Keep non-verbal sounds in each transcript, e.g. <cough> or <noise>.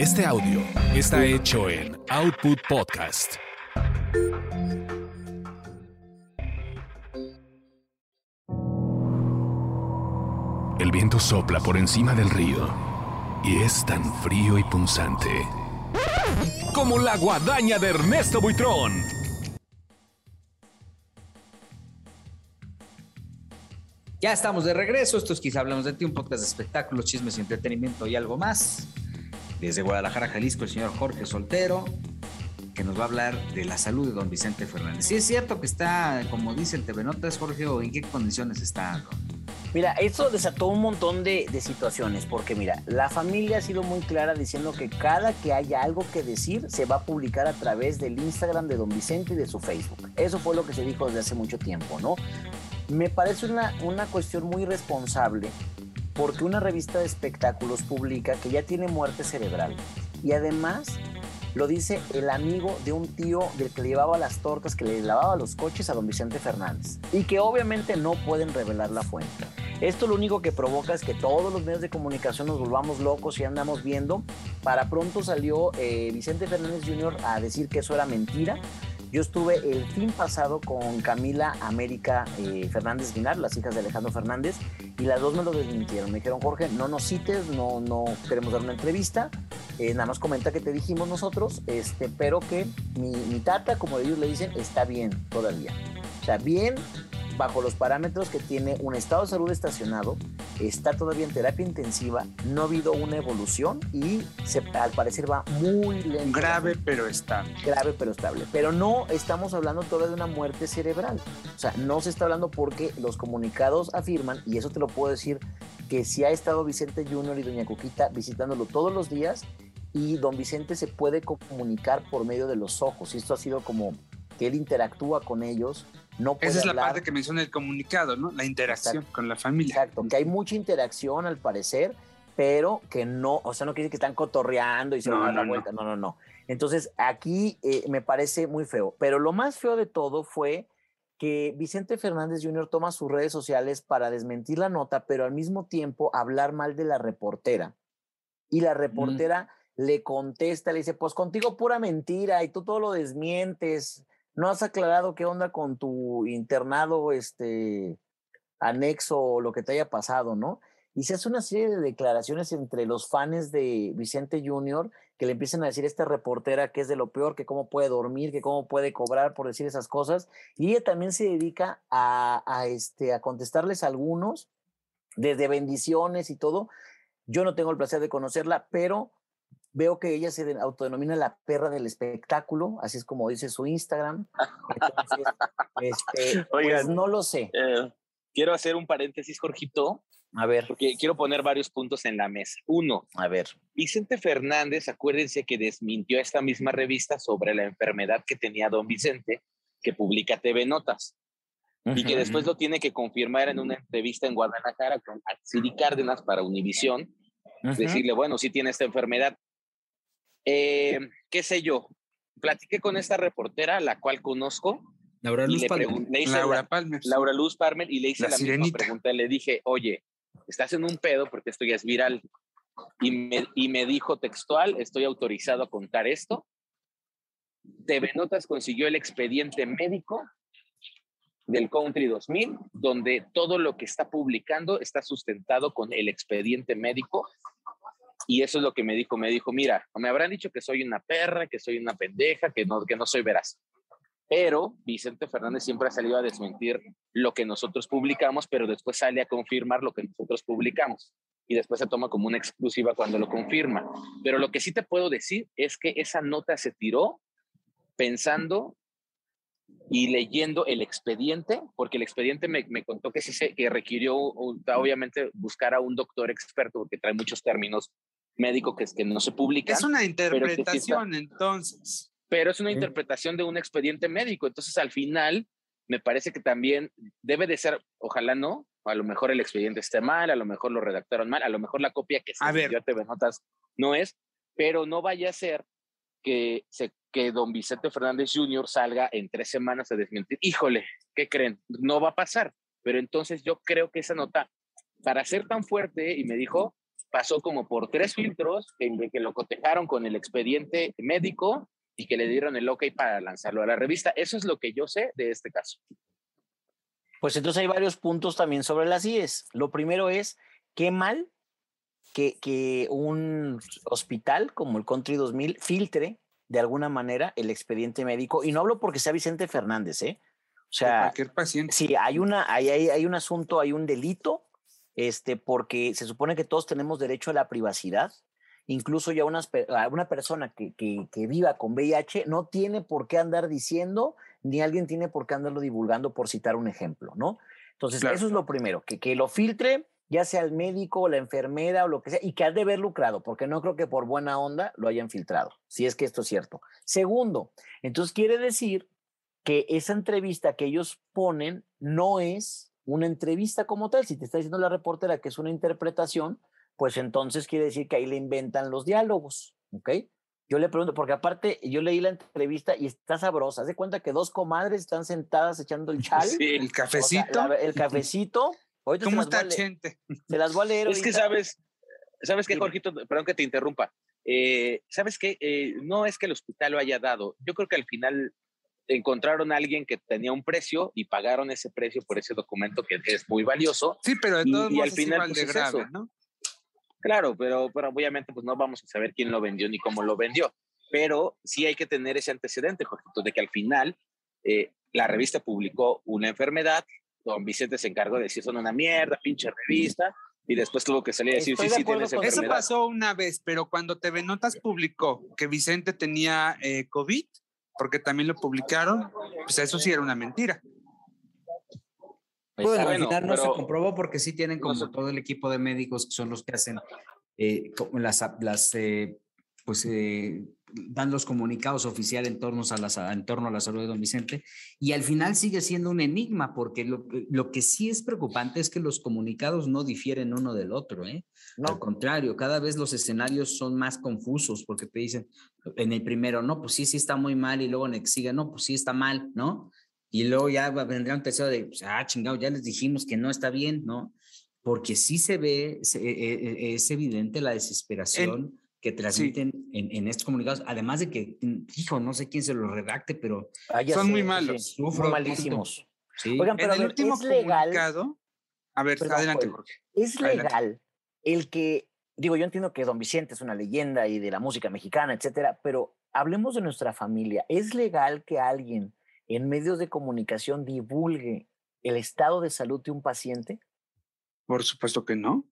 Este audio está hecho en Output Podcast. El viento sopla por encima del río y es tan frío y punzante como la guadaña de Ernesto Buitrón. Ya estamos de regreso. Esto es Quizá Hablamos de Ti, un podcast de espectáculos, chismes y entretenimiento y algo más. Desde Guadalajara, Jalisco, el señor Jorge Soltero, que nos va a hablar de la salud de don Vicente Fernández. Sí, es cierto que está, como dice el TV Notas, Jorge, ¿o ¿en qué condiciones está? Mira, esto desató un montón de, de, situaciones, porque mira, la familia ha sido muy clara diciendo que cada que haya algo que decir se va a publicar a través del Instagram de don Vicente y de su Facebook. Eso fue lo que se dijo desde hace mucho tiempo, ¿no? Me parece una, una cuestión muy responsable porque una revista de espectáculos publica que ya tiene muerte cerebral y además lo dice el amigo de un tío del que le llevaba las tortas, que le lavaba los coches a don Vicente Fernández y que obviamente no pueden revelar la fuente. Esto lo único que provoca es que todos los medios de comunicación nos volvamos locos y andamos viendo. Para pronto salió eh, Vicente Fernández Jr. a decir que eso era mentira, yo estuve el fin pasado con Camila América eh, Fernández Guinar, las hijas de Alejandro Fernández, y las dos me lo desmintieron. Me dijeron, Jorge, no nos cites, no, no queremos dar una entrevista, eh, nada más comenta que te dijimos nosotros, este, pero que mi, mi tata, como ellos le dicen, está bien todavía. O sea, bien, bajo los parámetros que tiene un estado de salud estacionado, está todavía en terapia intensiva, no ha habido una evolución y se, al parecer va muy lento. Grave pero estable. Grave pero estable. Pero no estamos hablando todavía de una muerte cerebral. O sea, no se está hablando porque los comunicados afirman, y eso te lo puedo decir, que si ha estado Vicente Junior y Doña Coquita visitándolo todos los días y don Vicente se puede comunicar por medio de los ojos. Y esto ha sido como que él interactúa con ellos no Esa es la parte que menciona el comunicado, ¿no? La interacción Exacto. con la familia. Exacto, que hay mucha interacción al parecer, pero que no, o sea, no quiere decir que están cotorreando y se no, van a dar no, vuelta. No. no, no, Entonces, aquí eh, me parece muy feo. Pero lo más feo de todo fue que Vicente Fernández Jr. toma sus redes sociales para desmentir la nota, pero al mismo tiempo hablar mal de la reportera. Y la reportera mm. le contesta, le dice, pues contigo pura mentira y tú todo lo desmientes no has aclarado qué onda con tu internado, este, anexo o lo que te haya pasado, ¿no? Y se hace una serie de declaraciones entre los fans de Vicente Junior que le empiezan a decir a esta reportera que es de lo peor, que cómo puede dormir, que cómo puede cobrar por decir esas cosas. Y ella también se dedica a, a, este, a contestarles a algunos, desde bendiciones y todo. Yo no tengo el placer de conocerla, pero Veo que ella se autodenomina la perra del espectáculo, así es como dice su Instagram. Entonces, <laughs> este, Oigan, pues no lo sé. Eh, quiero hacer un paréntesis, Jorgito. A ver. Porque quiero poner varios puntos en la mesa. Uno. A ver. Vicente Fernández, acuérdense que desmintió esta misma revista sobre la enfermedad que tenía don Vicente, que publica TV Notas. Y que después lo tiene que confirmar en una entrevista en Guadalajara con Siri Cárdenas para Univisión. Uh -huh. Decirle, bueno, sí tiene esta enfermedad. Eh, qué sé yo, platiqué con esta reportera, la cual conozco. Laura Luz Palmer. Laura, Palmer. Laura Luz Palmer y le hice la, la misma pregunta. Le dije, oye, estás en un pedo porque esto ya es viral. Y me, y me dijo textual, estoy autorizado a contar esto. TV Notas consiguió el expediente médico del Country 2000, donde todo lo que está publicando está sustentado con el expediente médico y eso es lo que me dijo. Me dijo, mira, me habrán dicho que soy una perra, que soy una pendeja, que no, que no soy veraz. Pero Vicente Fernández siempre ha salido a desmentir lo que nosotros publicamos, pero después sale a confirmar lo que nosotros publicamos. Y después se toma como una exclusiva cuando lo confirma. Pero lo que sí te puedo decir es que esa nota se tiró pensando y leyendo el expediente, porque el expediente me, me contó que sí se, que requirió, obviamente, buscar a un doctor experto, porque trae muchos términos médico que, que no se publica. Es una interpretación, pero entonces. Pero es una ¿Sí? interpretación de un expediente médico. Entonces, al final, me parece que también debe de ser, ojalá no, a lo mejor el expediente esté mal, a lo mejor lo redactaron mal, a lo mejor la copia que se a dio a TV Notas no es, pero no vaya a ser que, se, que don Vicente Fernández Jr. salga en tres semanas a desmentir. Híjole, ¿qué creen? No va a pasar. Pero entonces yo creo que esa nota, para ser tan fuerte, y me dijo, pasó como por tres filtros que, que lo cotejaron con el expediente médico y que le dieron el ok para lanzarlo a la revista. Eso es lo que yo sé de este caso. Pues entonces hay varios puntos también sobre las IES. Lo primero es, qué mal que, que un hospital como el Country 2000 filtre de alguna manera el expediente médico. Y no hablo porque sea Vicente Fernández, ¿eh? O sea, cualquier paciente. Sí, hay, una, hay, hay, hay un asunto, hay un delito, este, porque se supone que todos tenemos derecho a la privacidad. Incluso ya unas, una persona que, que, que viva con VIH no tiene por qué andar diciendo, ni alguien tiene por qué andarlo divulgando, por citar un ejemplo, ¿no? Entonces, eso es lo primero, que, que lo filtre, ya sea el médico o la enfermera o lo que sea, y que ha de haber lucrado, porque no creo que por buena onda lo hayan filtrado, si es que esto es cierto. Segundo, entonces quiere decir que esa entrevista que ellos ponen no es una entrevista como tal. Si te está diciendo la reportera que es una interpretación, pues entonces quiere decir que ahí le inventan los diálogos, ¿ok? Yo le pregunto, porque aparte yo leí la entrevista y está sabrosa. Haz de cuenta que dos comadres están sentadas echando el <laughs> chal. Sí, el cafecito. el cafecito. ¿Cómo está gente? Se las voy a leer. Es que sabes, sabes qué, Jorgito, perdón que te interrumpa. Eh, sabes qué, eh, no es que el hospital lo haya dado. Yo creo que al final encontraron a alguien que tenía un precio y pagaron ese precio por ese documento que es muy valioso. Sí, pero de todos y, al final pues, de grave, ¿no? Claro, pero, pero obviamente pues no vamos a saber quién lo vendió ni cómo lo vendió. Pero sí hay que tener ese antecedente, Jorge, de que al final eh, la revista publicó una enfermedad, don Vicente se encargó de decir son una mierda, pinche revista, y después tuvo que salir a decir, sí, sí, tienes enfermedad. Eso pasó una vez, pero cuando TV Notas publicó que Vicente tenía eh, COVID, porque también lo publicaron, pues eso sí era una mentira. Pues bueno, al final no se comprobó porque sí tienen como todo el equipo de médicos que son los que hacen eh, las, las eh, pues eh, dan los comunicados oficiales en torno, a la, en torno a la salud de don Vicente y al final sigue siendo un enigma porque lo, lo que sí es preocupante es que los comunicados no difieren uno del otro, ¿eh? No. Al contrario, cada vez los escenarios son más confusos porque te dicen en el primero, no, pues sí, sí está muy mal y luego en el que sigue, no, pues sí está mal, ¿no? Y luego ya vendrá un tercero de, pues, ah, chingado, ya les dijimos que no está bien, ¿no? Porque sí se ve, e, e, es evidente la desesperación que transmiten en, en, estos comunicados, además de que, hijo, no sé quién se lo redacte, pero ah, son muy malos. Sufro malísimos. Sí. Oigan, pero en el último ¿es comunicado, a ver, adelante, Jorge. Es legal el que, digo, yo entiendo que Don Vicente es una leyenda y de la música mexicana, etcétera, pero hablemos de nuestra familia. ¿Es legal que alguien en medios de comunicación divulgue el estado de salud de un paciente? Por supuesto que no.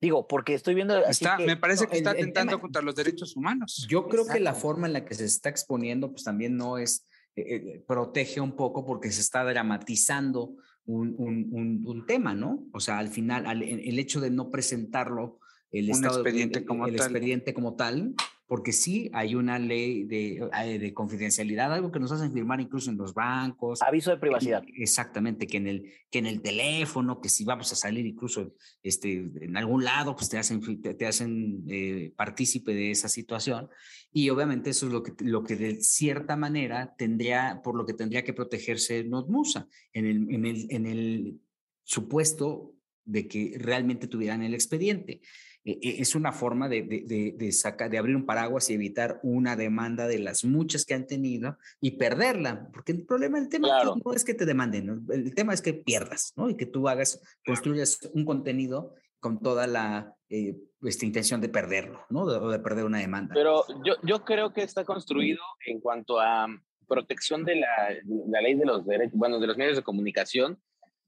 Digo, porque estoy viendo. Está, me parece que está atentando contra los derechos humanos. Yo creo que la forma en la que se está exponiendo, pues también no es. Eh, eh, protege un poco porque se está dramatizando un, un, un, tema, ¿no? O sea, al final, el hecho de no presentarlo, el, estado, expediente, como el expediente como tal, porque sí hay una ley de, eh, de, confidencialidad, algo que nos hacen firmar incluso en los bancos. Aviso de privacidad. exactamente, que en, el, que en el teléfono, que si vamos a salir incluso este, en algún lado, pues te hacen, te, hacen eh, partícipe de esa situación. Y obviamente eso es lo que, lo que de cierta manera tendría, por lo que tendría que protegerse Notmusa, en el, en el, en el supuesto de que realmente tuvieran el expediente. E, e, es una forma de, de, de, sacar, de abrir un paraguas y evitar una demanda de las muchas que han tenido y perderla, porque el problema, el tema no es que te demanden, el tema es que pierdas, ¿no? Y que tú hagas, construyas un contenido con toda la eh, esta intención de perderlo, ¿no? O de, perder una demanda. Pero yo, yo creo que está construido en cuanto a protección de la, la ley de los derechos, bueno, de los medios de comunicación,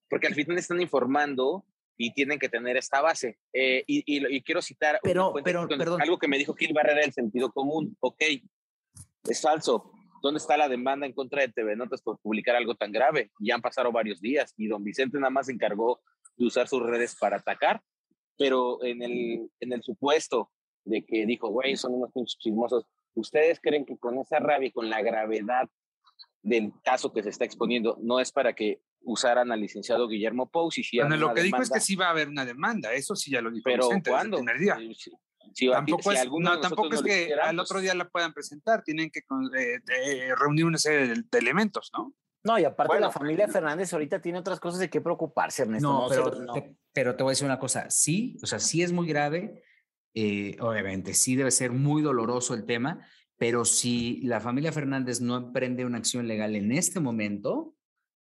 porque al final están informando y tienen que tener esta base. Eh, y, y, quiero citar pero, pero, algo que me dijo Gil Barrera del sentido común. Ok, es falso. ¿Dónde está la demanda en contra de TV Notas por publicar algo tan grave? Ya han pasado varios días y don Vicente nada más se encargó de usar sus redes para atacar, pero en el, en el supuesto de que dijo, güey, son unos pinches chismosos, ¿ustedes creen que con esa rabia y con la gravedad del caso que se está exponiendo no es para que usaran al licenciado Guillermo Pous y si bueno, lo que dijo es que sí va a haber una demanda, eso sí ya lo dijo pero Vicente ¿cuándo? desde el primer día. Sí, tampoco es, no, tampoco es que al otro día la puedan presentar, tienen que eh, reunir una serie de, elementos, ¿no? No, y aparte la familia Fernández ahorita tiene otras cosas de qué preocuparse, Ernesto. No, pero, Te, pero te voy a decir una cosa, sí, o sea, sí es muy grave, eh, obviamente, sí debe ser muy doloroso el tema, pero si la familia Fernández no emprende una acción legal en este momento,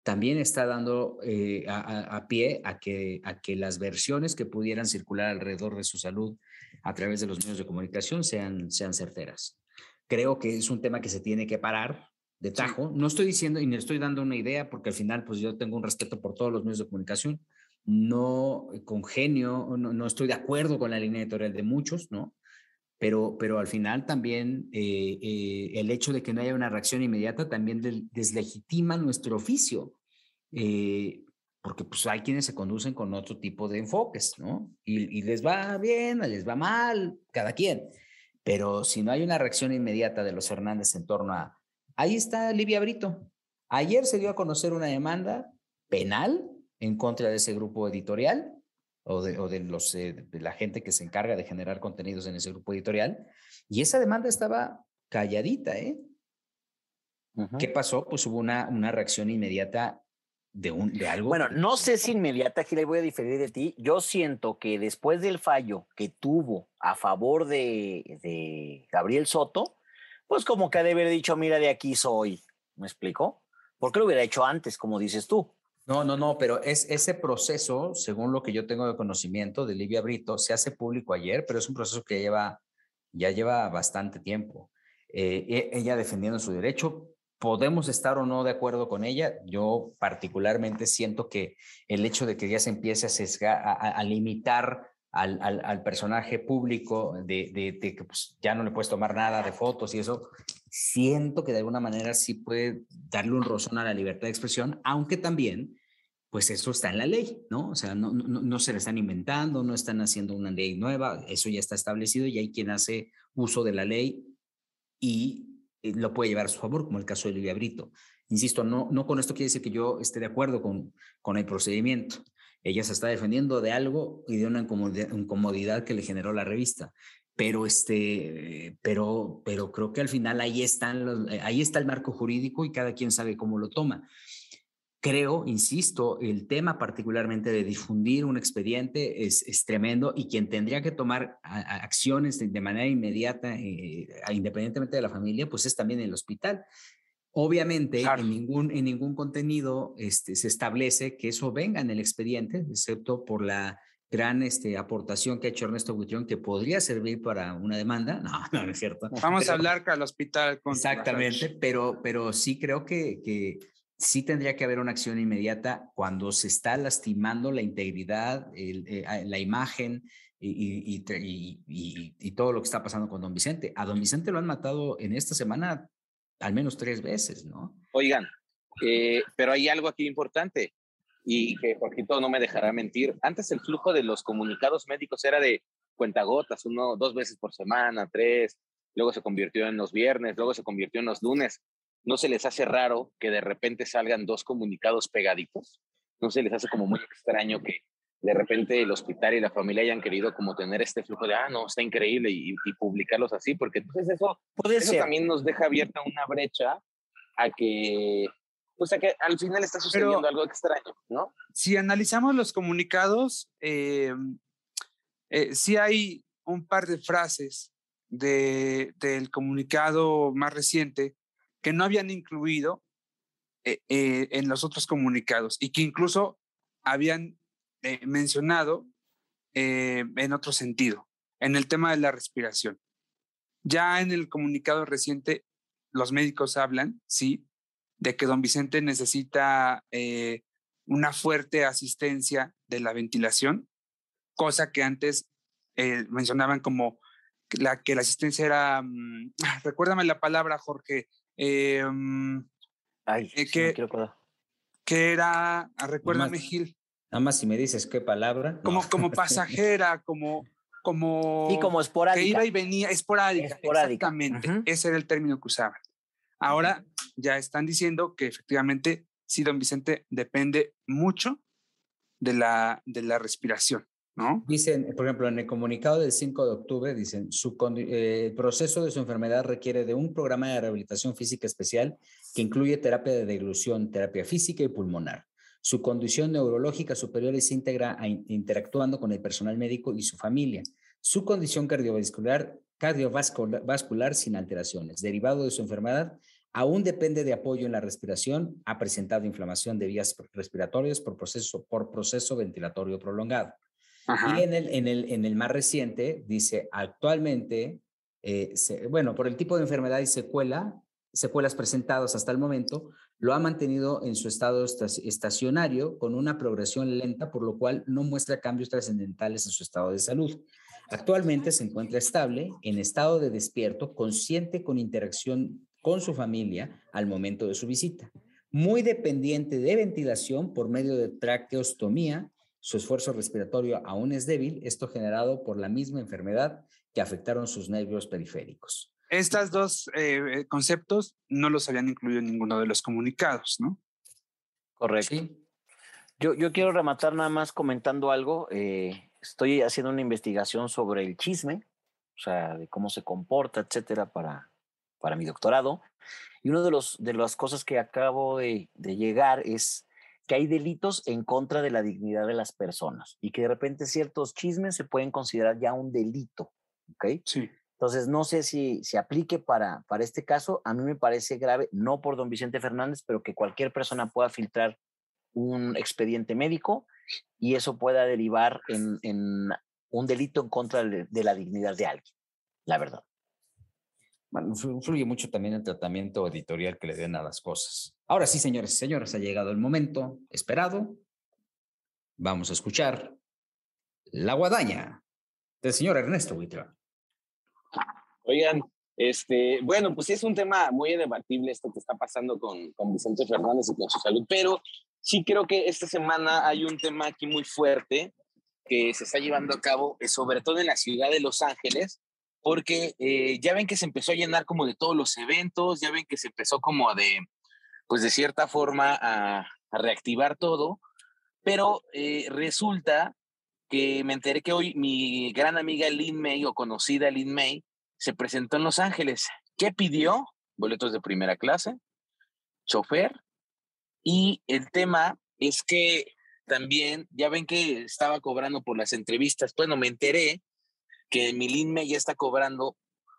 también está dando eh, a, pie a que, a que las versiones que pudieran circular alrededor de su salud a través de los medios de comunicación sean, sean certeras. Creo que es un tema que se tiene que parar de tajo. No estoy diciendo y ni estoy dando una idea porque al final pues yo tengo un respeto por todos los medios de comunicación. No congenio, no, no estoy de acuerdo con la línea editorial de muchos, ¿no? Pero, pero al final también eh, eh, el hecho de que no haya una reacción inmediata también deslegitima nuestro oficio. Eh, porque pues hay quienes se conducen con otro tipo de enfoques, ¿no? Y, y les va bien, les va mal, cada quien. Pero si no hay una reacción inmediata de los Hernández en torno a Ahí está Livia Brito. Ayer se dio a conocer una demanda penal en contra de ese grupo editorial o de, los, eh, la gente que se encarga de generar contenidos en ese grupo editorial. Y esa demanda estaba calladita, ¿eh? ¿Qué pasó? Pues hubo una, una reacción inmediata de, un, de algo. Bueno, no sé si inmediata, aquí le voy a diferir de ti. Yo siento que después del fallo que tuvo a favor de, de Gabriel Soto, pues como que ha de haber dicho, mira, de aquí soy. ¿Me explico? ¿Por qué lo hubiera hecho antes, como dices tú? No, no, no, pero es ese proceso, según lo que yo tengo de conocimiento de Livia Brito, se hace público ayer, pero es un proceso que lleva, ya lleva bastante tiempo. Eh, e, ella defendiendo su derecho, podemos estar o no de acuerdo con ella. Yo particularmente siento que el hecho de que ya se empiece a, limitar al, al, personaje público de, de, que pues, ya no le puedes tomar nada de fotos y eso, siento que de alguna manera sí puede darle un rozón a la libertad de expresión, aunque también, pues eso está en la ley, ¿no? O sea, no, no, no se le están inventando, no están haciendo una ley nueva, eso ya está establecido y hay quien hace uso de la ley y eh, lo puede llevar a su favor, como el caso de Livia Brito. Insisto, no, no con esto quiere decir que yo esté de acuerdo con, con el procedimiento. Ella se está defendiendo de algo y de una incomodidad que le generó la revista. Pero, este, pero, pero creo que al final ahí, están ahí está el marco jurídico y cada quien sabe cómo lo toma. Creo, insisto, el tema particularmente de difundir un expediente es, es tremendo y quien tendría que tomar acciones de, manera inmediata, eh, independientemente de la familia, pues es también el hospital. Obviamente, en, ningún, en ningún contenido este, se establece que eso venga en el expediente, excepto por la gran este, aportación que ha hecho Ernesto Buitrón, que podría servir para una demanda. <laughs> No, no, es cierto. Vamos a hablar con el hospital. exactamente, pero, pero sí creo que, que sí tendría que haber una acción inmediata cuando se está lastimando la integridad, eh, la imagen y, y, y, todo lo que está pasando con don Vicente. A don Vicente lo han matado en esta semana al menos tres veces, ¿no? Oigan, eh, pero hay algo aquí importante y que Jorgito no me dejará mentir. Antes el flujo de los comunicados médicos era de cuentagotas, uno, dos veces por semana, tres, luego se convirtió en los viernes, luego se convirtió en los lunes. ¿No se les hace raro que de repente salgan dos comunicados pegaditos? ¿No se les hace como muy extraño que de repente el hospital y la familia hayan querido como tener este flujo de, ah, no, está increíble y, publicarlos así, porque entonces eso, Puede eso también nos deja abierta una brecha a que, pues a que al final está sucediendo algo extraño, ¿no? Si analizamos los comunicados, eh, eh, sí hay un par de frases de, del comunicado más reciente que no habían incluido eh, en los otros comunicados y que incluso habían eh, mencionado eh, en otro sentido, en el tema de la respiración. Ya en el comunicado reciente, los médicos hablan, sí, de que don Vicente necesita eh, una fuerte asistencia de la ventilación, cosa que antes mencionaban como la, que la asistencia era, mm, recuérdame la palabra, Jorge, mm, Ay, que, que era, ah, recuérdame, Gil. Nada más si me dices qué palabra. Como, como pasajera, como, <laughs> como. Y como esporádica. Que iba y venía, esporádica. Exactamente. Ese era el término que usaban. Ahora ya están diciendo que efectivamente, sí, don Vicente depende mucho de la, de la respiración. ¿no? Dicen, por ejemplo, en el comunicado del 5 de octubre, dicen, su eh, el proceso de su enfermedad requiere de un programa de rehabilitación física especial que incluye terapia de deglución, terapia física y pulmonar. Su condición neurológica superior es íntegra interactuando con el personal médico y su familia. Su condición cardiovascular, cardiovascular sin alteraciones, derivado de su enfermedad, aún depende de apoyo en la respiración, ha presentado inflamación de vías respiratorias por proceso, por proceso ventilatorio prolongado. Y en el, en, el, en el más reciente dice, actualmente, eh, bueno, por el tipo de enfermedad y secuela, secuelas presentadas hasta el momento, lo ha mantenido en su estado estacionario con una progresión lenta, por lo cual no muestra cambios trascendentales en su estado de salud. Actualmente se encuentra estable, en estado de despierto, consciente con interacción con su familia al momento de su visita. Muy dependiente de ventilación por medio de traqueostomía su esfuerzo respiratorio aún es débil, esto generado por la misma enfermedad que afectaron sus nervios periféricos. Estos dos eh, eh, conceptos no los habían incluido en ninguno de los comunicados, ¿no? Correcto. Yo, yo quiero rematar nada más comentando algo. Eh, estoy haciendo una investigación sobre el chisme, o sea, de cómo se comporta, etcétera, para, para mi doctorado. Y una de, los, de las cosas que acabo de, de llegar es que hay delitos en contra de la dignidad de las personas y que de repente ciertos chismes se pueden considerar ya un delito. ¿Ok? Sí. Entonces, no sé si se aplique para, para este caso. A mí me parece grave, no por don Vicente Fernández, pero que cualquier persona pueda filtrar un expediente médico y eso pueda derivar en, en un delito en contra de la dignidad de alguien, la verdad. Bueno, influye mucho también el tratamiento editorial que le den a las cosas. Ahora sí, señores y señores, ha llegado el momento esperado. Vamos a escuchar La Guadaña del señor Ernesto Huitra. Oigan, este, bueno, pues sí es un tema muy debatible esto que está pasando con, con Vicente Fernández y con su salud, pero sí creo que esta semana hay un tema aquí muy fuerte que se está llevando a cabo, eh, sobre todo en la ciudad de Los Ángeles, porque eh, ya ven que se empezó a llenar como de todos los eventos, ya ven que se empezó como de, pues de cierta forma a, reactivar todo, pero eh, resulta que me enteré que hoy mi gran amiga Lynn May o conocida Lynn May se presentó en Los Ángeles. ¿Qué pidió? Boletos de primera clase, chofer, y el tema es que también, ya ven que estaba cobrando por las entrevistas, bueno, me enteré que Milinme ya está cobrando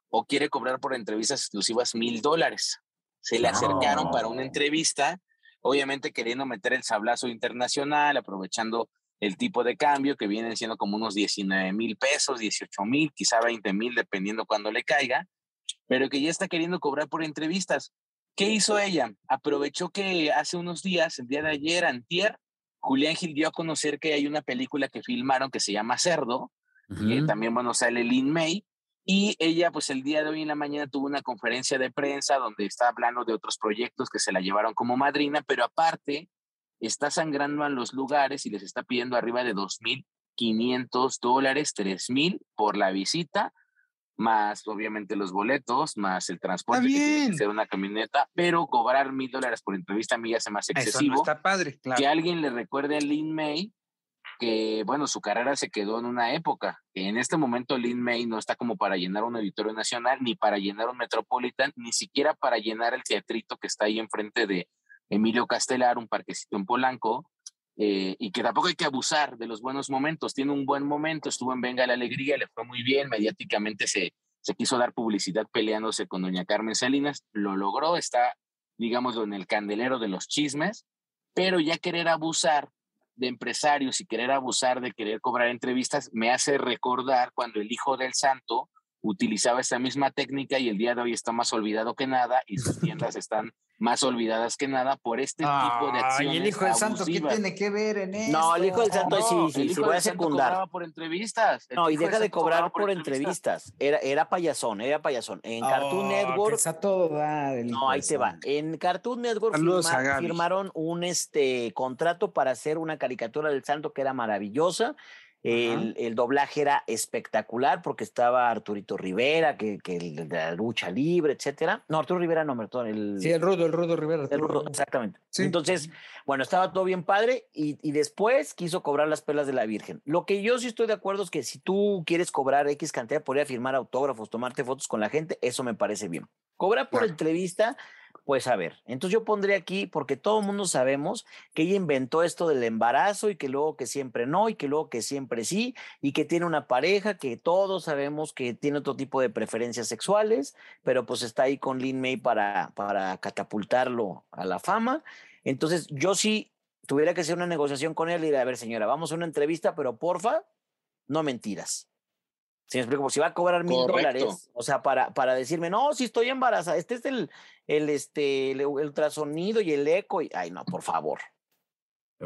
o quiere cobrar por entrevistas exclusivas mil dólares. Se le acercaron para una entrevista, obviamente queriendo meter el sablazo internacional, aprovechando el tipo de cambio que vienen siendo como unos 19 mil pesos, 18 mil, quizá 20 mil, dependiendo cuando le caiga, pero que ya está queriendo cobrar por entrevistas. ¿Qué hizo ella? Aprovechó que hace unos días, el día de ayer, antier, Julián Gil dio a conocer que hay una película que filmaron que se llama Cerdo, y también, bueno, sale Lynn May. Y ella, pues el día de hoy en la mañana tuvo una conferencia de prensa donde está hablando de otros proyectos que se la llevaron como madrina, pero aparte está sangrando a los lugares y les está pidiendo arriba de 2.500 dólares, 3.000 por la visita, más obviamente los boletos, más el transporte, que tiene que ser una camioneta, pero cobrar mil dólares por entrevista a mí ya se me hace excesivo. está padre, claro. Que alguien le recuerde a Lynn May que, bueno, su carrera se quedó en una época. En este momento Lin May no está como para llenar un auditorio nacional, ni para llenar un Metropolitan, ni siquiera para llenar el teatrito que está ahí enfrente de Emilio Castelar, un parquecito en Polanco, eh, y que tampoco hay que abusar de los buenos momentos. Tiene un buen momento, estuvo en Venga la Alegría, le fue muy bien, mediáticamente se, se quiso dar publicidad peleándose con doña Carmen Salinas, lo logró, está, digámoslo, en el candelero de los chismes, pero ya querer abusar de empresarios y querer abusar de querer cobrar entrevistas me hace recordar cuando el hijo del santo utilizaba esa misma técnica y el día de hoy está más olvidado que nada y sus <laughs> tiendas están más olvidadas que nada por este tipo de acciones. ¿Y el Hijo del Santo qué tiene que ver en eso? No, el Hijo del Santo sí, sí, sí, voy a secundar. por entrevistas. no, y deja de cobrar por, entrevistas. Era, era payasón, era payasón. En Cartoon Network. todo no, ahí te va. En Cartoon Network firmaron un este contrato para hacer una caricatura del Santo que era maravillosa El, doblaje era espectacular porque estaba Arturito Rivera, que, que el de la lucha libre, etcétera. No, Arturo Rivera no, perdón. El, sí, el Rudo, el Rudo Rivera. El Rudo, exactamente. Entonces, bueno, estaba todo bien padre y, y, después quiso cobrar las pelas de la Virgen. Lo que yo sí estoy de acuerdo es que si tú quieres cobrar X cantidad, podría firmar autógrafos, tomarte fotos con la gente, eso me parece bien. Cobra por entrevista, pues a ver, entonces yo pondré aquí, porque todo el mundo sabemos que ella inventó esto del embarazo y que luego que siempre no, y que luego que siempre sí, y que tiene una pareja que todos sabemos que tiene otro tipo de preferencias sexuales, pero pues está ahí con Lin May para, para catapultarlo a la fama. Entonces yo sí tuviera que hacer una negociación con él y decir, a ver señora, vamos a una entrevista, pero porfa, no mentiras. Si me explico, si va a cobrar mil dólares, o sea, para, para decirme, no, si estoy embarazada, este es el, el, este, el, ultrasonido y el eco, y, ay, no, por favor.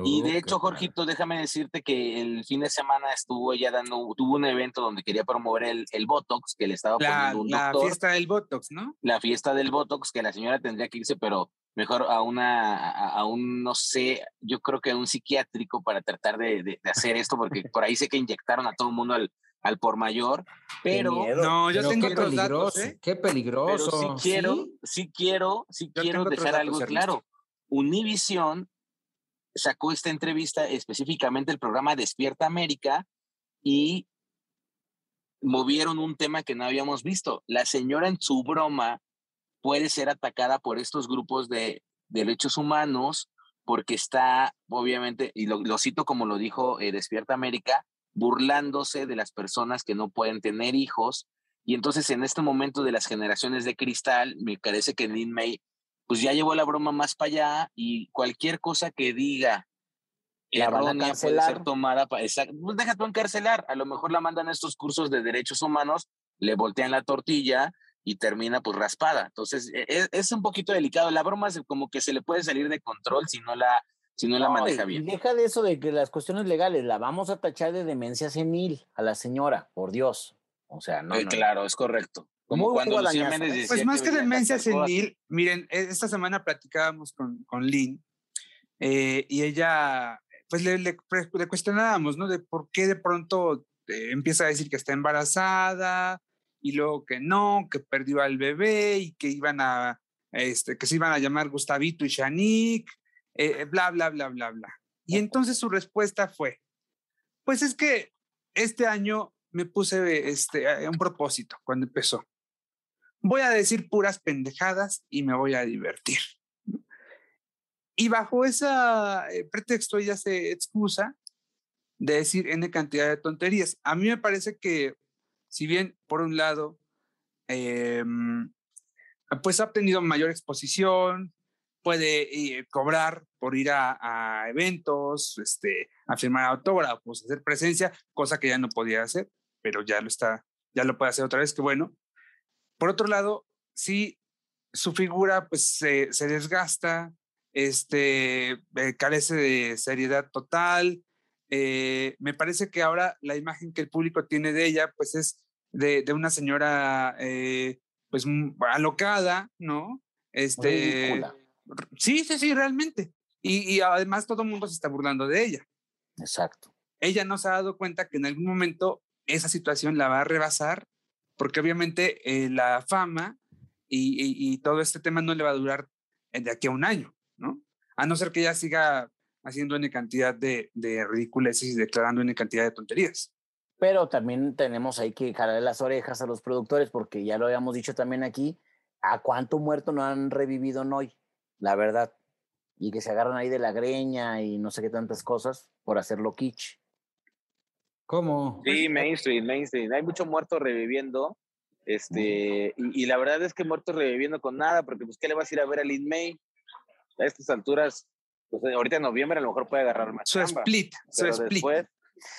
Y de hecho, Jorgito, déjame decirte que el fin de semana estuvo ella dando, tuvo un evento donde quería promover el, el Botox que le estaba poniendo un La fiesta del Botox, ¿no? La fiesta del Botox, que la señora tendría que irse, pero mejor a una, a, un, no sé, yo creo que a un psiquiátrico para tratar de, de, de hacer esto, porque por ahí sé que inyectaron a todo el mundo al, al por mayor, pero no, yo tengo otros datos, ¿eh? Qué peligroso. Pero sí quiero, sí, quiero, sí quiero dejar algo claro. Univision sacó esta entrevista específicamente el programa Despierta América y movieron un tema que no habíamos visto. La señora en su broma puede ser atacada por estos grupos de derechos humanos porque está, obviamente, y lo, cito como lo dijo eh, Despierta América, burlándose de las personas que no pueden tener hijos. Y entonces en este momento de las generaciones de cristal, me parece que Lin May pues ya llevó la broma más para allá y cualquier cosa que diga la errónea puede ser tomada para... Pues deja tú encarcelar, a lo mejor la mandan a estos cursos de derechos humanos, le voltean la tortilla y termina pues raspada. Entonces e, e, es, un poquito delicado. La broma es como que se le puede salir de control si no la si no, la maneja bien. Deja de eso de que las cuestiones legales, la vamos a tachar de demencia senil a la señora, por Dios. O sea, no. Claro, es correcto. Como cuando Lucía Méndez decía Pues más que, demencia senil, miren, e, esta semana platicábamos con, con Lynn eh, y ella, pues le, le, cuestionábamos, ¿no? De por qué de pronto eh, empieza a decir que está embarazada y luego que no, que perdió al bebé y que iban a, este, que se iban a llamar Gustavito y Shanique eh, bla, bla, bla, bla, bla. Y entonces su respuesta fue, pues es que este año me puse este, un propósito cuando empezó. Voy a decir puras pendejadas y me voy a divertir. Y bajo ese eh, pretexto ella se excusa de decir N cantidad de tonterías. A mí me parece que, si bien por un lado, em, pues ha obtenido mayor exposición, puede eh, cobrar por ir a, eventos, este, a firmar autógrafos, hacer presencia, cosa que ya no podía hacer, pero ya lo está, ya lo puede hacer otra vez, que bueno. Por otro lado, sí, su figura pues se, se desgasta, este, eh, carece de seriedad total. Eh, me parece que ahora la imagen que el público tiene de ella pues es de, de una señora pues alocada, ¿no? Este, Sí, sí, sí, realmente. Y, además todo el mundo se está burlando de ella. Exacto. Ella no se ha dado cuenta que en algún momento esa situación la va a rebasar, porque obviamente eh, la fama y, todo este tema no le va a durar de aquí a un año, ¿no? A no ser que ella siga haciendo una cantidad de, de ridiculeces y declarando una cantidad de tonterías. Pero también tenemos ahí que jalar las orejas a los productores, porque ya lo habíamos dicho también aquí, ¿a cuánto muerto no han revivido hoy? La verdad. Y que se agarran ahí de la greña y no sé qué tantas cosas por hacerlo kitsch. ¿Cómo? Sí, pues, mainstream, mainstream. Hay mucho muerto reviviendo. Este, y, la verdad es que muerto reviviendo con nada, porque pues, ¿qué le vas a ir a ver a Lin May? A estas alturas, pues ahorita en noviembre a lo mejor puede agarrar más. Su split, su split.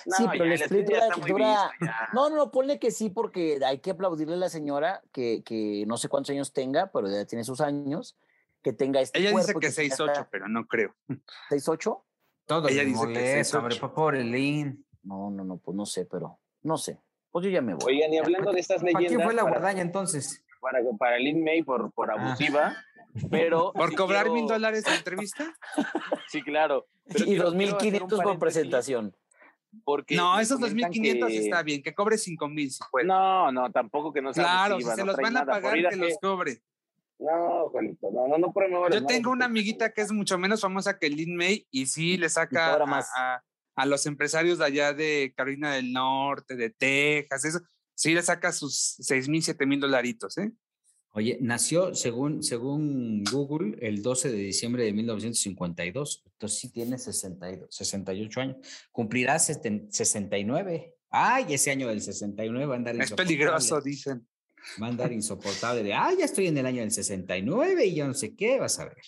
sí, pero el split dura, No, no, no, ponle que sí, porque hay que aplaudirle a la señora que, que no sé cuántos años tenga, pero ya tiene sus años que tenga este Ella dice que 6'8, pero no creo. <laughs> ¿6'8? Todo Ella dice que 6'8. Hombre, por el Lin. No, no, no, pues no sé, pero no sé. Pues yo ya me voy. Oigan, y hablando de estas leyendas. ¿Para quién fue la guadaña entonces? Para, para Lin May por, por ah. abusiva. Pero. <laughs> ¿Por cobrar mil dólares de entrevista? <laughs> sí, claro. y dos mil quinientos por presentación. Porque no, esos 2.500 está bien, que cobre 5.000 si puede. No, no, tampoco que no sea Claro, si se los van a pagar, que los cobre. No, Juanito, no, no, no Yo tengo una amiguita que es mucho menos famosa que Lin May y sí le saca a, a, los empresarios de allá de Carolina del Norte, de Texas, eso, sí le saca sus 6 mil, 7 mil dolaritos, ¿eh? Oye, nació según, según Google el 12 de diciembre de 1952, entonces sí tiene 62, 68 años, cumplirá 69. Ay, ese año del 69 va a andar Es peligroso, dicen. Va a andar insoportable de, ah, ya estoy en el año del 69 y yo no sé qué, vas a ver.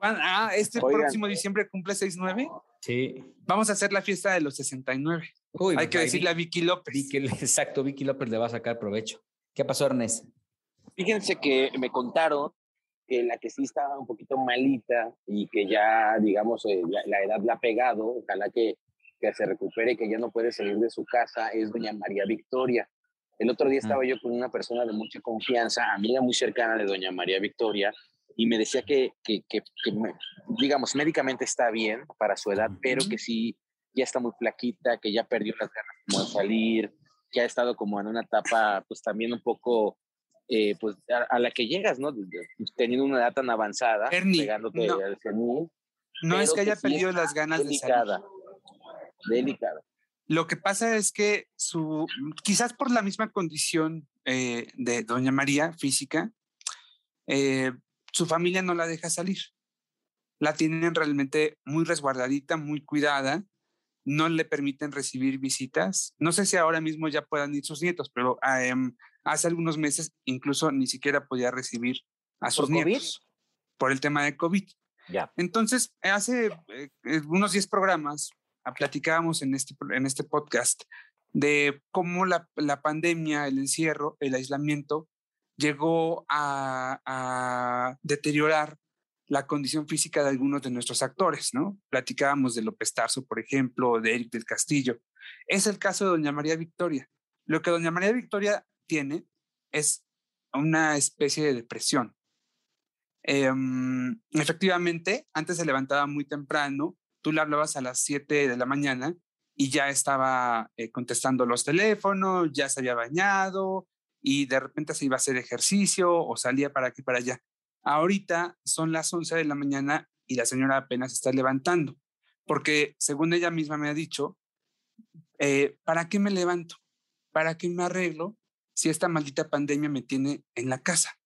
Ah, este próximo diciembre cumple 69. Sí. Vamos a hacer la fiesta de los 69. Hay que decirle a Vicky López. exacto, Vicky López le va a sacar provecho. ¿Qué pasó, Ernest? Fíjense que me contaron que la que sí estaba un poquito malita y que ya, digamos, eh, la, edad la ha pegado, ojalá que, que se recupere, que ya no puede salir de su casa, es doña María Victoria. El otro día estaba yo con una persona de mucha confianza, amiga muy cercana de doña María Victoria, y me decía que, que, que, digamos, médicamente está bien para su edad, pero que sí, ya está muy flaquita, que ya perdió las ganas como de salir, que ha estado como en una etapa, pues también un poco, eh, pues a, la que llegas, ¿no? Teniendo una edad tan avanzada, pegándote no, al No es que haya perdido las ganas de salir. Delicada. Lo que pasa es que su, quizás por la misma condición eh, de Doña María física, eh, su familia no la deja salir. La tienen realmente muy resguardadita, muy cuidada, no le permiten recibir visitas. No sé si ahora mismo ya puedan ir sus nietos, pero em, hace algunos meses incluso ni siquiera podía recibir a sus nietos por el tema de COVID. Ya. Entonces, hace eh, unos 10 programas platicábamos en este, en este podcast de cómo la, la pandemia, el encierro, el aislamiento llegó a, deteriorar la condición física de algunos de nuestros actores, ¿no? Platicábamos de López Tarso, por ejemplo, de Eric del Castillo. Es el caso de Doña María Victoria. Lo que Doña María Victoria tiene es una especie de depresión. Em, efectivamente, antes se levantaba muy temprano, tú le hablabas a las 7 de la mañana y ya estaba eh, contestando los teléfonos, ya se había bañado, y de repente se iba a hacer ejercicio o salía para aquí para allá. Ahorita son las 11 de la mañana y la señora apenas está levantando, porque según ella misma me ha dicho, eh, ¿para qué me levanto? ¿Para qué me arreglo si esta maldita pandemia me tiene en la casa?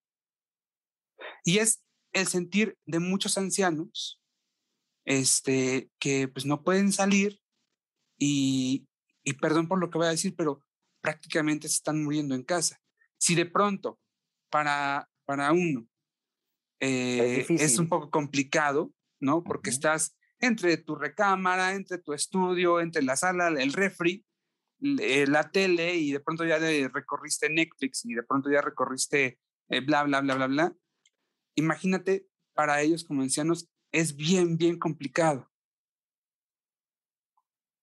Y es el sentir de muchos ancianos este, que pues no pueden salir y, y perdón por lo que voy a decir, pero prácticamente se están muriendo en casa. Si de pronto para, para uno eh, es, un poco complicado, ¿no? Porque estás entre tu recámara, entre tu estudio, entre la sala, el refri, eh, la tele y de pronto ya recorriste Netflix y de pronto ya recorriste eh, bla, bla, bla, bla, bla. Imagínate, para ellos como ancianos es bien, bien complicado.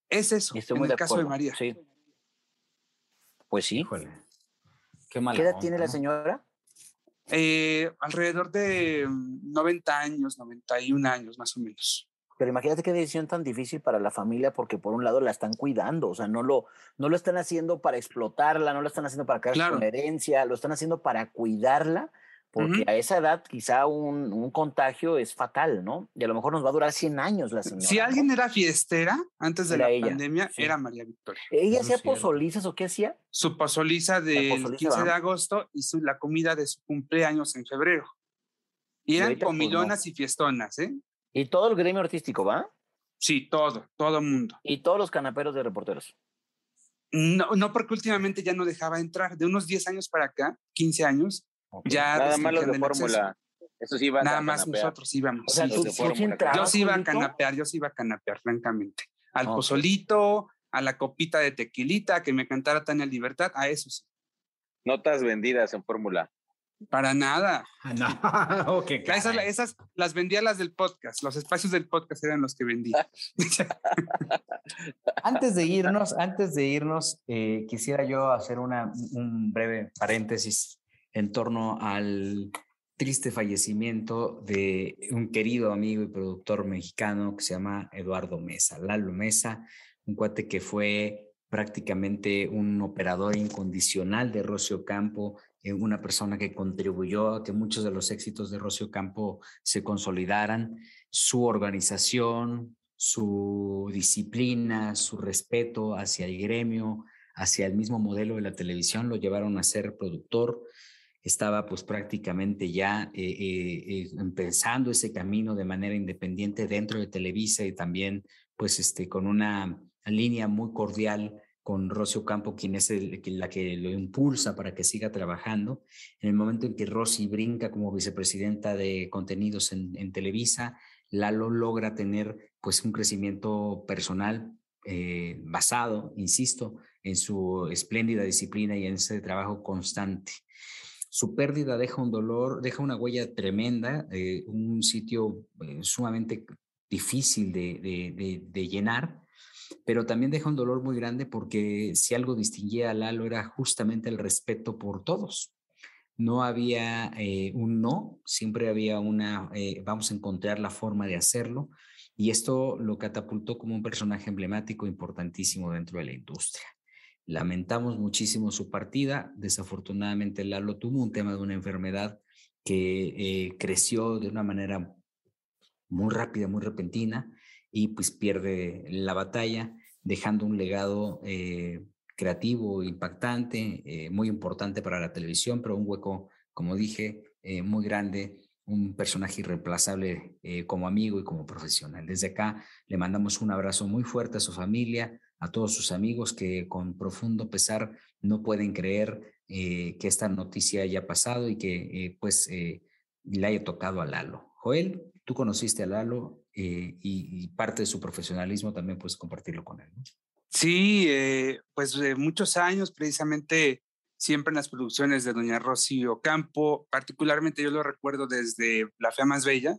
Es eso, en el caso de María. Sí. Pues sí. Qué, edad tiene la señora? Eh, alrededor de 90 años, 91 años más o menos. Pero imagínate qué decisión tan difícil para la familia porque por un lado la están cuidando, o sea, no lo, no lo están haciendo para explotarla, no lo están haciendo para crear con herencia, lo están haciendo para cuidarla porque a esa edad quizá un, un, contagio es fatal, ¿no? Y a lo mejor nos va a durar 100 años la señora. Si alguien era fiestera antes de la pandemia, era María Victoria. ¿Ella hacía pozolizas o qué hacía? Su pozoliza del 15 de agosto y su, la comida de su cumpleaños en febrero. Y eran pues, comilonas y fiestonas, ¿eh? ¿Y todo el gremio artístico va? Sí, todo, todo el mundo. ¿Y todos los canaperos de reporteros? No, no, porque últimamente ya no dejaba entrar. De unos 10 años para acá, 15 años, ya Nada más los de fórmula. Eso sí Nada más nosotros íbamos. yo sí iba a canapear, yo sí iba a canapear, francamente. Al pozolito, a la copita de tequilita, que me cantara Tania Libertad, a eso sí. Notas vendidas en fórmula. Para nada. No, <laughs> okay, esas, esas, las vendía las del podcast. Los espacios del podcast eran los que vendía. <laughs> antes de irnos, antes de irnos, eh, quisiera yo hacer una, un breve paréntesis en torno al triste fallecimiento de un querido amigo y productor mexicano que se llama Eduardo Mesa. Lalo Mesa un cuate que fue prácticamente un operador incondicional de Rocio Campo, eh, una persona que contribuyó a que muchos de los éxitos de Rocio Campo se consolidaran, su organización, su disciplina, su respeto hacia el gremio, hacia el mismo modelo de la televisión, lo llevaron a ser productor. Estaba pues prácticamente ya eh, eh, empezando ese camino de manera independiente dentro de Televisa y también pues este, con una línea muy cordial con Rocío Campo, quien es la que lo impulsa para que siga trabajando. En el momento en que Rosy brinca como vicepresidenta de contenidos en, Televisa, Lalo logra tener pues un crecimiento personal eh, basado, insisto, en su espléndida disciplina y en ese trabajo constante. Su pérdida deja un dolor, deja una huella tremenda, eh, un sitio eh, sumamente difícil de llenar, pero también deja un dolor muy grande porque si algo distinguía a Lalo era justamente el respeto por todos. No había eh, un no, siempre había una, vamos a encontrar la forma de hacerlo. Y esto lo catapultó como un personaje emblemático importantísimo dentro de la industria. Lamentamos muchísimo su partida. Desafortunadamente, Lalo tuvo un tema de una enfermedad que eh, creció de una manera muy rápida, muy repentina y pues pierde la batalla, dejando un legado eh, creativo, impactante, eh, muy importante para la televisión, pero un hueco, como dije, muy grande, un personaje irreemplazable como amigo y como profesional. Desde acá le mandamos un abrazo muy fuerte a su familia, a todos sus amigos que con profundo pesar no pueden creer que esta noticia haya pasado y que pues le haya tocado a Lalo. Joel, tú conociste a Lalo, eh, y, parte de su profesionalismo también puedes compartirlo con él. Sí, eh, pues de muchos años, precisamente siempre en las producciones de Doña Rosy Ocampo, particularmente yo lo recuerdo desde La Fea Más Bella,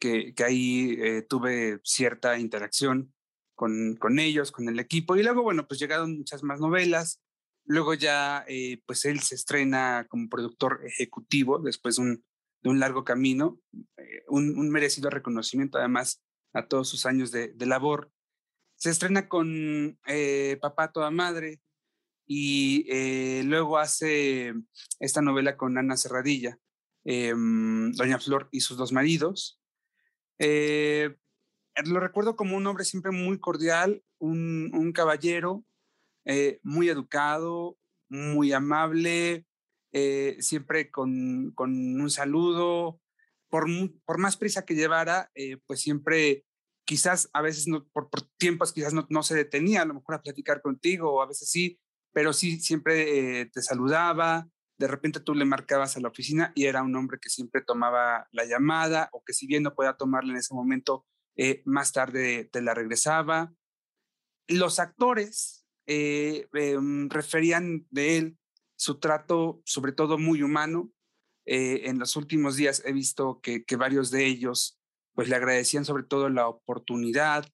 que, que ahí eh, tuve cierta interacción con, con ellos, con el equipo, y luego, bueno, pues llegaron muchas más novelas, luego ya, pues él se estrena como productor ejecutivo después de un de un largo camino, eh, un, merecido reconocimiento además a todos sus años de, labor. Se estrena con eh, Papá Toda Madre y eh, luego hace esta novela con Ana Serradilla, em, Doña Flor y sus dos maridos. Lo recuerdo como un hombre siempre muy cordial, un, caballero, muy educado, muy amable, eh, siempre con, con, un saludo, por, por, más prisa que llevara, eh, pues siempre quizás a veces no, por, tiempos quizás no, se detenía a lo mejor a platicar contigo, o a veces sí, pero sí siempre eh, te saludaba, de repente tú le marcabas a la oficina y era un hombre que siempre tomaba la llamada o que si bien no podía tomarla en ese momento, más tarde te la regresaba. Los actores em, referían de él su trato, sobre todo muy humano. Eh, en los últimos días he visto que, varios de ellos pues le agradecían sobre todo la oportunidad,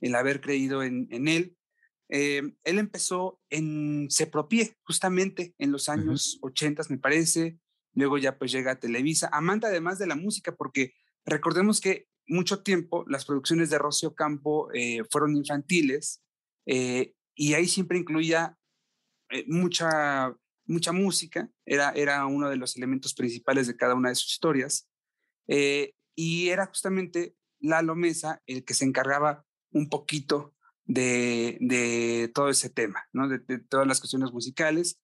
el haber creído en, él. Eh, él empezó en Sepropie, justamente en los años 80, me parece. Luego ya pues llega a Televisa, amante además de la música, porque recordemos que mucho tiempo las producciones de Rocio Campo eh, fueron infantiles y ahí siempre incluía mucha mucha música, era, era uno de los elementos principales de cada una de sus historias, eh, y era justamente Lalo Mesa el que se encargaba un poquito de, de todo ese tema, ¿no? de, todas las cuestiones musicales.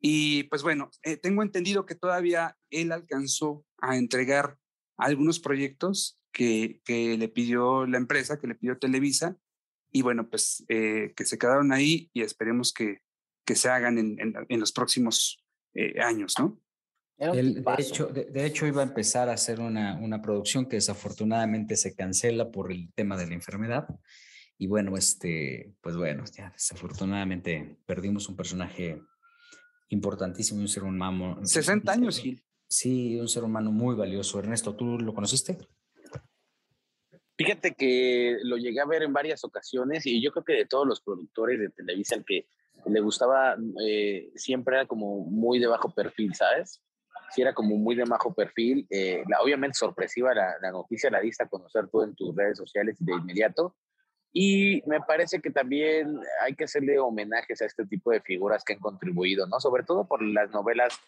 Y pues bueno, eh, tengo entendido que todavía él alcanzó a entregar algunos proyectos que, que le pidió la empresa, que le pidió Televisa, y bueno, pues eh, que se quedaron ahí y esperemos que, que se hagan en, en, los próximos eh, años, ¿no? de, hecho, de, hecho, iba a empezar a hacer una, una, producción que desafortunadamente se cancela por el tema de la enfermedad. Y bueno, este, pues bueno, ya desafortunadamente perdimos un personaje importantísimo, un ser humano. 60 años, Gil. Sí, un ser humano muy valioso. Ernesto, ¿tú lo conociste? Fíjate que lo llegué a ver en varias ocasiones y yo creo que de todos los productores de Televisa, el que le gustaba, eh, siempre era como muy de bajo perfil, ¿sabes? Sí, era como muy de bajo perfil. Eh, la, obviamente sorpresiva la, la, noticia, la diste a conocer tú en tus redes sociales de inmediato. Y me parece que también hay que hacerle homenajes a este tipo de figuras que han contribuido, ¿no? Sobre todo por las novelas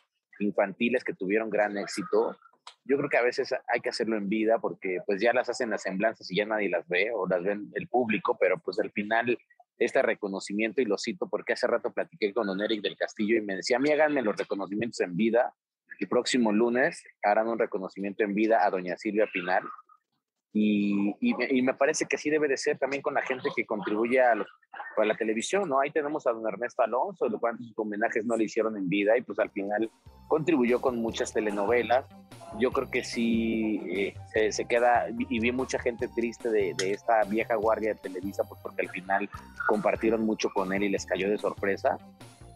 infantiles que tuvieron gran éxito. Yo creo que a veces hay que hacerlo en vida porque pues ya las hacen las semblanzas y ya nadie las ve o las ven el público, pero pues al final este reconocimiento y lo cito porque hace rato platiqué con don Eric del Castillo y me decía, a mí háganme los reconocimientos en vida. El próximo lunes harán un reconocimiento en vida a doña Silvia Pinal y, y, me parece que así debe de ser también con la gente que contribuye a, la televisión, ¿no? Ahí tenemos a don Ernesto Alonso, lo cual sus homenajes no le hicieron en vida y pues al final contribuyó con muchas telenovelas. Yo creo que sí eh, se, queda, y vi mucha gente triste de, de, esta vieja guardia de Televisa, pues porque al final compartieron mucho con él y les cayó de sorpresa.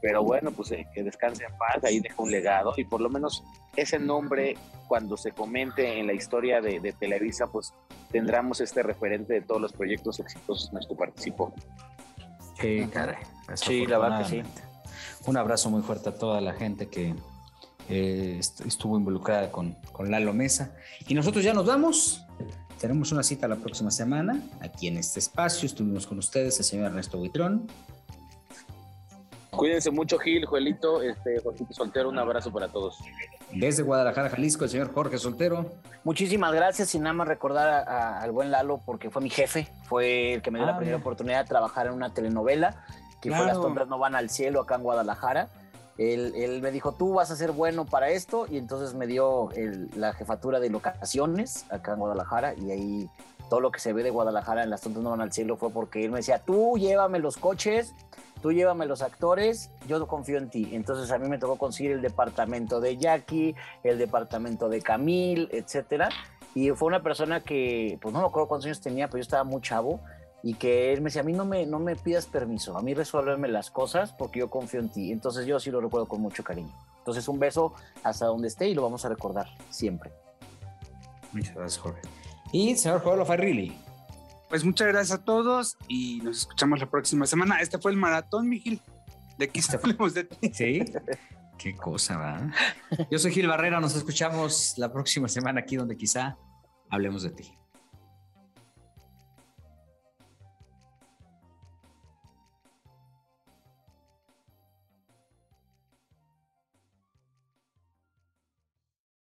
Pero bueno, pues eh, que descanse en paz, ahí deja un legado y por lo menos ese nombre, cuando se comente en la historia de, de Televisa, pues tendremos este referente de todos los proyectos exitosos en los que participó. Sí, caray. Sí, la verdad que sí. Un abrazo muy fuerte a toda la gente que eh, estuvo involucrada con, con Lalo Mesa. Y nosotros ya nos vamos. Tenemos una cita la próxima semana aquí en este espacio. Estuvimos con ustedes, el señor Ernesto Buitrón. Cuídense mucho, Gil, Joelito, este, Jorgito Soltero, un abrazo para todos. Desde Guadalajara, Jalisco, el señor Jorge Soltero. Muchísimas gracias y nada más recordar al buen Lalo porque fue mi jefe, fue el que me dio la ah, primera oportunidad de trabajar en una telenovela que fue Las sombras no van al cielo acá en Guadalajara. Él, él, me dijo, tú vas a ser bueno para esto y entonces me dio la jefatura de locaciones acá en Guadalajara y ahí todo lo que se ve de Guadalajara en Las sombras no van al cielo fue porque él me decía, tú llévame los coches tú llévame los actores, yo confío en ti. Entonces a mí me tocó conseguir el departamento de Jackie, el departamento de Camille, etcétera. Y fue una persona que, pues no me acuerdo cuántos años tenía, pero yo estaba muy chavo y que él me decía, a mí no me, no me pidas permiso, a mí resuélveme las cosas porque yo confío en ti. Entonces yo sí lo recuerdo con mucho cariño. Entonces un beso hasta donde esté y lo vamos a recordar siempre. Muchas gracias, Jorge. Y señor Joel Farrilli. Pues muchas gracias a todos y nos escuchamos la próxima semana. Este fue el maratón, Miguel. De aquí este hablemos de ti. <laughs> Sí. Qué cosa, ¿va? Yo soy Gil Barrera, nos escuchamos la próxima semana aquí donde quizá hablemos de ti.